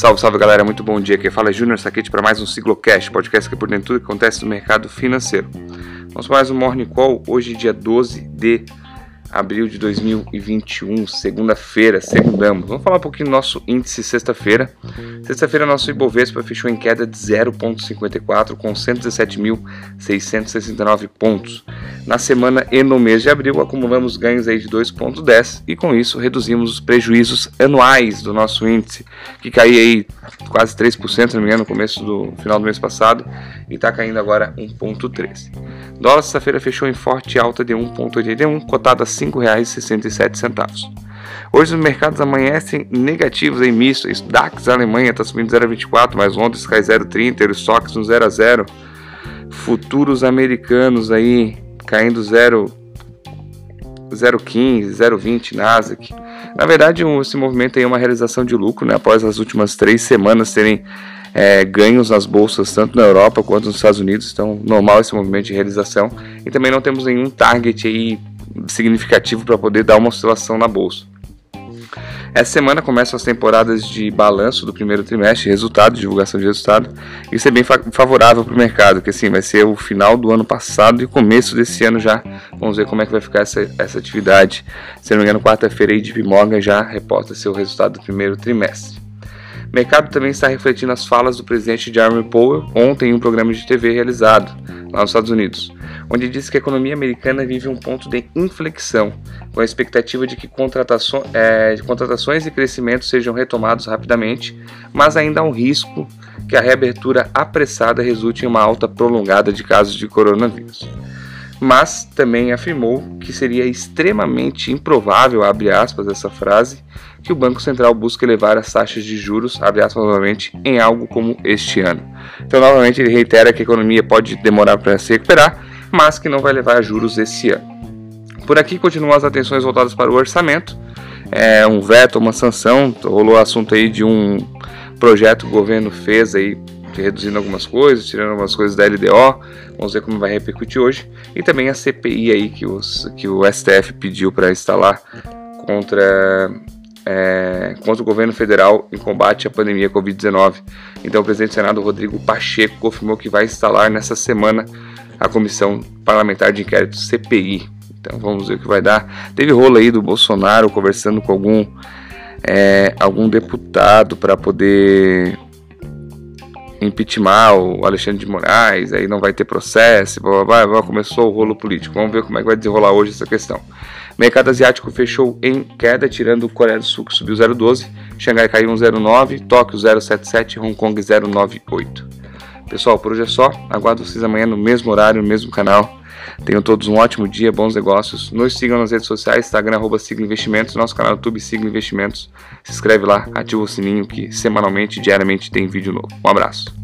Salve, salve galera, muito bom dia. Aqui fala é Júnior Saquete para mais um Ciclocast, podcast que é por dentro de tudo que acontece no mercado financeiro. Vamos mais um Morning Call, hoje dia 12 de abril de 2021, segunda-feira, segundamos. Vamos falar um pouquinho do nosso índice sexta-feira. Sexta-feira, nosso Ibovespa fechou em queda de 0,54 com 117.669 pontos. Na semana e no mês de abril, acumulamos ganhos aí de 2,10 e com isso reduzimos os prejuízos anuais do nosso índice, que caiu aí quase 3%, se não me engano, no começo do final do mês passado e está caindo agora 1,13. Dólar sexta-feira fechou em forte alta de 1,81, cotada a 5,67. Hoje os mercados amanhecem negativos em mistos. DAX Alemanha está subindo 0,24, mas Londres cai 0,30, Eurostox no 0 a 0. Futuros americanos aí caindo 0 0,15, 0,20 Nasdaq. Na verdade, esse movimento aí é uma realização de lucro, né? Após as últimas três semanas terem é, ganhos nas bolsas, tanto na Europa quanto nos Estados Unidos. Então, normal esse movimento de realização. E também não temos nenhum target aí significativo para poder dar uma oscilação na bolsa. Essa semana começam as temporadas de balanço do primeiro trimestre, resultado, divulgação de resultado. Isso é bem favorável para o mercado, que assim vai ser o final do ano passado e começo desse ano já. Vamos ver como é que vai ficar essa, essa atividade. Se não me engano, quarta-feira a JP Morgan já reporta seu resultado do primeiro trimestre. Mercado também está refletindo as falas do presidente Jeremy Powell ontem em um programa de TV realizado lá nos Estados Unidos, onde disse que a economia americana vive um ponto de inflexão, com a expectativa de que é, contratações e crescimento sejam retomados rapidamente, mas ainda há um risco que a reabertura apressada resulte em uma alta prolongada de casos de coronavírus mas também afirmou que seria extremamente improvável, abre aspas, essa frase, que o Banco Central busque elevar as taxas de juros, abre aspas novamente, em algo como este ano. Então, novamente, ele reitera que a economia pode demorar para se recuperar, mas que não vai levar a juros esse ano. Por aqui continuam as atenções voltadas para o orçamento, é, um veto, uma sanção, rolou assunto aí de um projeto que o governo fez aí reduzindo algumas coisas, tirando algumas coisas da LDO. Vamos ver como vai repercutir hoje. E também a CPI aí que, os, que o STF pediu para instalar contra, é, contra o governo federal em combate à pandemia Covid-19. Então o presidente do Senado, Rodrigo Pacheco, confirmou que vai instalar nessa semana a Comissão Parlamentar de Inquérito CPI. Então vamos ver o que vai dar. Teve rolo aí do Bolsonaro conversando com algum, é, algum deputado para poder impeachment o Alexandre de Moraes, aí não vai ter processo, blá, blá, blá, começou o rolo político. Vamos ver como é que vai desenrolar hoje essa questão. Mercado asiático fechou em queda, tirando Coreia do Sul que subiu 0,12, Xangai caiu 1,09, Tóquio 0,77, Hong Kong 0,98. Pessoal, por hoje é só. Aguardo vocês amanhã no mesmo horário, no mesmo canal. Tenham todos um ótimo dia, bons negócios. Nos sigam nas redes sociais, Instagram, arroba Sigla Investimentos, nosso canal YouTube Sigla Investimentos. Se inscreve lá, ativa o sininho que semanalmente, diariamente tem vídeo novo. Um abraço.